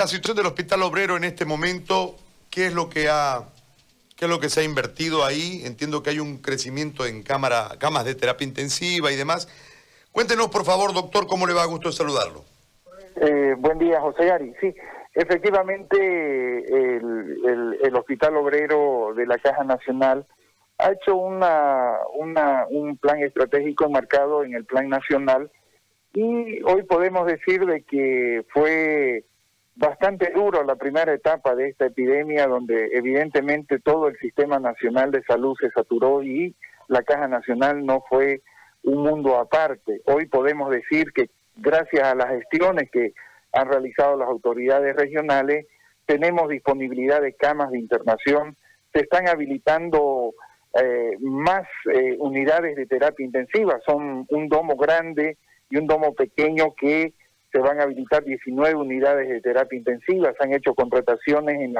La situación del Hospital Obrero en este momento, ¿qué es lo que ha qué es lo que se ha invertido ahí? Entiendo que hay un crecimiento en cámara, camas de terapia intensiva y demás. Cuéntenos, por favor, doctor, cómo le va a gusto saludarlo. Eh, buen día, José Gari. Sí, efectivamente, el, Hospital Obrero de la Caja Nacional ha hecho una, un plan estratégico marcado en el Plan Nacional y hoy podemos decir de que fue bastante duro la primera etapa de esta epidemia donde evidentemente todo el sistema nacional de salud se saturó y la Caja Nacional no fue un mundo aparte. Hoy podemos decir que gracias a las gestiones que han realizado las autoridades regionales, tenemos disponibilidad de camas de internación, se están habilitando eh, más eh, unidades de terapia intensiva, son un domo grande y un domo pequeño que se van a habilitar 19 unidades de terapia intensiva, se han hecho contrataciones en,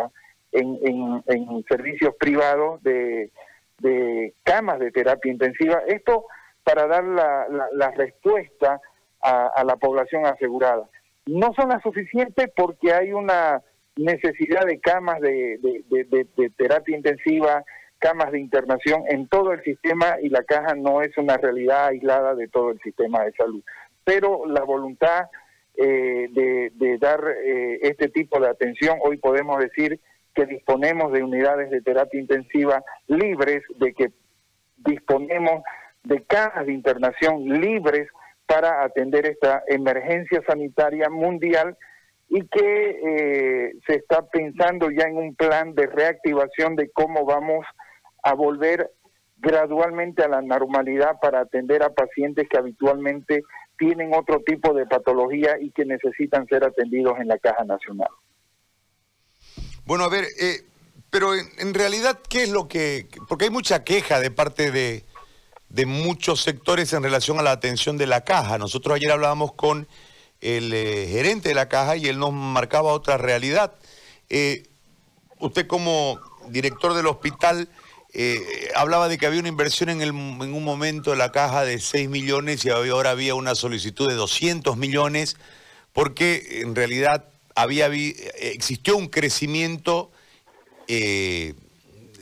en, en, servicios privados de, de, camas de terapia intensiva. Esto para dar la, la, respuesta a, la población asegurada. No son las suficientes porque hay una necesidad de camas de, de, terapia intensiva, camas de internación en todo el sistema y la caja no es una realidad aislada de todo el sistema de salud. Pero la voluntad eh, de, dar eh, este tipo de atención, hoy podemos decir que disponemos de unidades de terapia intensiva libres, de que disponemos de cajas de internación libres para atender esta emergencia sanitaria mundial y que eh, se está pensando ya en un plan de reactivación de cómo vamos a volver gradualmente a la normalidad para atender a pacientes que habitualmente tienen otro tipo de patología y que necesitan ser atendidos en la Caja Nacional. Bueno, a ver, eh, pero en, realidad, ¿qué es lo que...? Porque hay mucha queja de parte de, de muchos sectores en relación a la atención de la caja. Nosotros ayer hablábamos con el eh, gerente de la caja y él nos marcaba otra realidad. Eh, usted como director del hospital eh, hablaba de que había una inversión en, el, en un momento de la caja de 6 millones y ahora había una solicitud de 200 millones porque en realidad había existió un crecimiento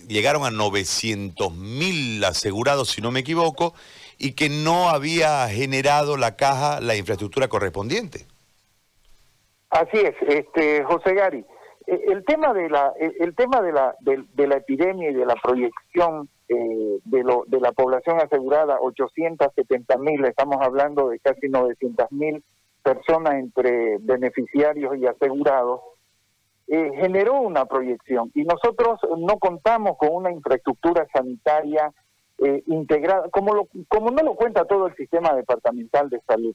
llegaron a 900 mil asegurados, si no me equivoco, y que no había generado la caja la infraestructura correspondiente. Así es, este José Gari. E, el tema de la el tema de la de, la epidemia y de la proyección eh, de lo de la población asegurada 870 mil estamos hablando de casi 900 mil personas entre beneficiarios y asegurados eh, generó una proyección y nosotros no contamos con una infraestructura sanitaria eh, integrada, como, lo, como no lo cuenta todo el sistema departamental de salud.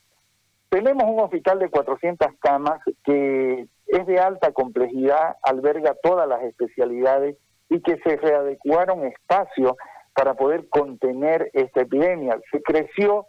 Tenemos un hospital de 400 camas que es de alta complejidad, alberga todas las especialidades y que se readecuaron espacios para poder contener esta epidemia. Se creció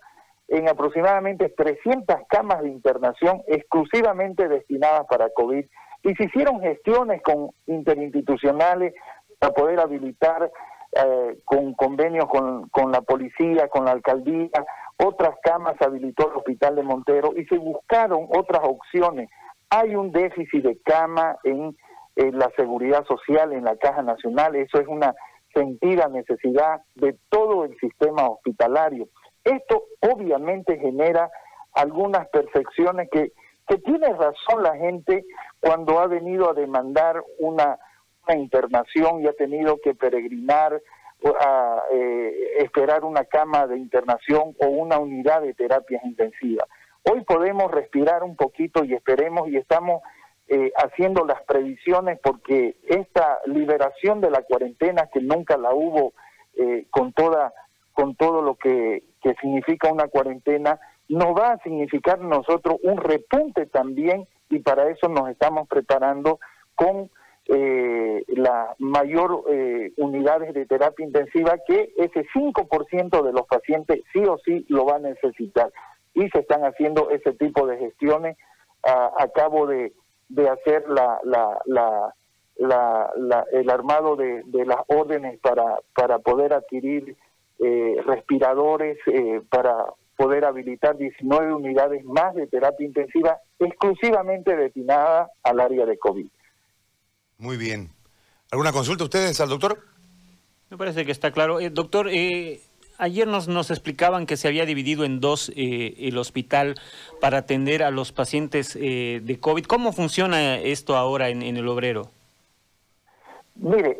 en aproximadamente 300 camas de internación exclusivamente destinadas para COVID y se hicieron gestiones con interinstitucionales para poder habilitar eh, con convenios con, con la policía, con la alcaldía, otras camas habilitó el hospital de Montero y se buscaron otras opciones. Hay un déficit de cama en, la seguridad social, en la Caja Nacional, eso es una sentida necesidad de todo el sistema hospitalario. Esto obviamente genera algunas perfecciones que que tiene razón la gente cuando ha venido a demandar una, internación y ha tenido que peregrinar a eh, esperar una cama de internación o una unidad de terapias intensivas. Hoy podemos respirar un poquito y esperemos y estamos eh, haciendo las previsiones porque esta liberación de la cuarentena que nunca la hubo eh, con toda con todo lo que, que significa una cuarentena nos va a significar nosotros un repunte también y para eso nos estamos preparando con eh, la mayor eh, unidades de terapia intensiva que ese 5% de los pacientes sí o sí lo va a necesitar y se están haciendo ese tipo de gestiones a, cabo de, de hacer la, la, la, la, el armado de, de las órdenes para, para poder adquirir eh, respiradores, eh, para poder habilitar 19 unidades más de terapia intensiva exclusivamente destinada al área de COVID. Muy bien. ¿Alguna consulta ustedes al doctor? Me parece que está claro. Eh, doctor, eh, ayer nos, nos explicaban que se había dividido en dos eh, el hospital para atender a los pacientes de COVID. ¿Cómo funciona esto ahora en, el obrero? Mire,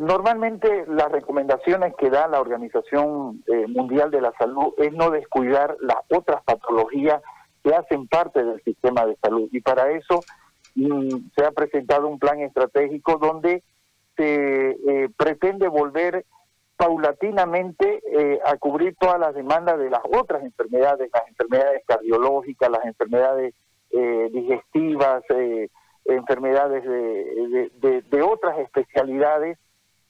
normalmente las recomendaciones que da la Organización Mundial de la Salud es no descuidar las otras patologías que hacen parte del sistema de salud. Y para eso mm, se ha presentado un plan estratégico donde se eh, pretende volver paulatinamente eh, a cubrir todas las demandas de las otras enfermedades, las enfermedades cardiológicas, las enfermedades eh, digestivas, enfermedades de, otras especialidades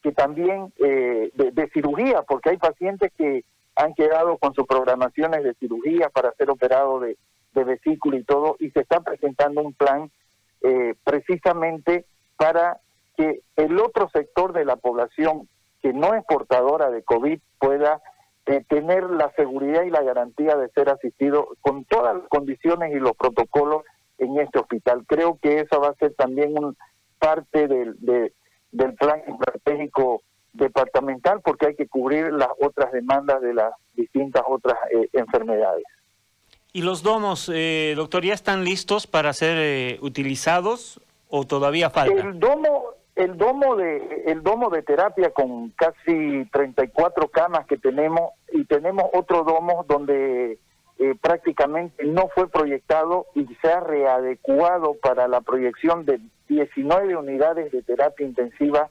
que también de, cirugía, porque hay pacientes que han quedado con sus programaciones de cirugía para ser operados de, de vesícula y todo, y se está presentando un plan precisamente para que el otro sector de la población que no es portadora de COVID pueda eh, tener la seguridad y la garantía de ser asistido con todas las condiciones y los protocolos en este hospital. Creo que eso va a ser también un, parte del, del plan estratégico departamental porque hay que cubrir las otras demandas de las distintas otras eh, enfermedades. ¿Y los domos, eh, doctor, ya están listos para ser utilizados o todavía falta? El domo, el domo de el domo de terapia con casi 34 camas que tenemos y tenemos otro domo donde eh, prácticamente no fue proyectado y se ha readecuado para la proyección de 19 unidades de terapia intensiva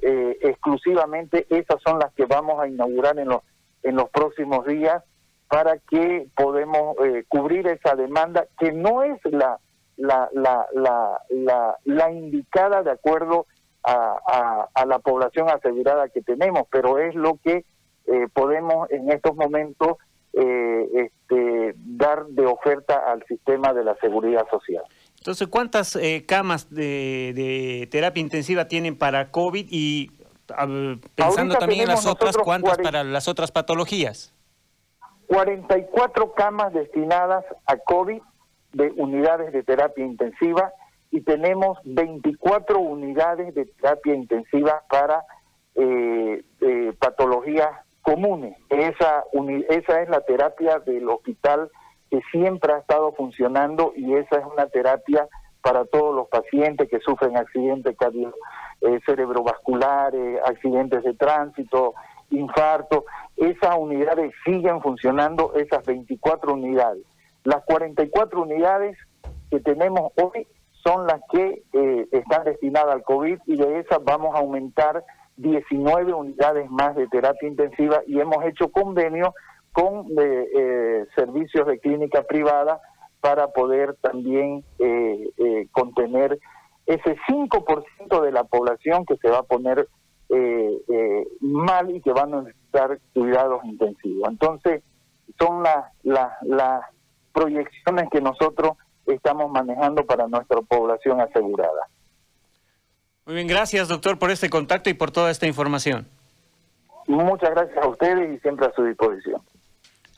eh, exclusivamente. Esas son las que vamos a inaugurar en los en los próximos días para que podemos eh, cubrir esa demanda que no es la la, la, la, la, la indicada de acuerdo a, la población asegurada que tenemos, pero es lo que eh, podemos en estos momentos eh, este, dar de oferta al sistema de la seguridad social. Entonces, ¿cuántas eh, camas de, terapia intensiva tienen para COVID y pensando también en las otras, cuántas para las otras patologías? 44 camas destinadas a COVID de unidades de terapia intensiva y tenemos 24 unidades de terapia intensiva para eh, patologías comunes. Esa, esa es la terapia del hospital que siempre ha estado funcionando y esa es una terapia para todos los pacientes que sufren accidentes cardio, eh, cerebrovasculares, accidentes de tránsito, infarto. Esas unidades siguen funcionando, esas 24 unidades. Las 44 unidades que tenemos hoy son las que eh, están destinadas al COVID y de esas vamos a aumentar 19 unidades más de terapia intensiva y hemos hecho convenio con eh, eh, servicios de clínica privada para poder también contener ese 5% de la población que se va a poner mal y que van a necesitar cuidados intensivos. Entonces, son las, las, las proyecciones que nosotros estamos manejando para nuestra población asegurada. Muy bien, gracias doctor por este contacto y por toda esta información. Muchas gracias a ustedes y siempre a su disposición.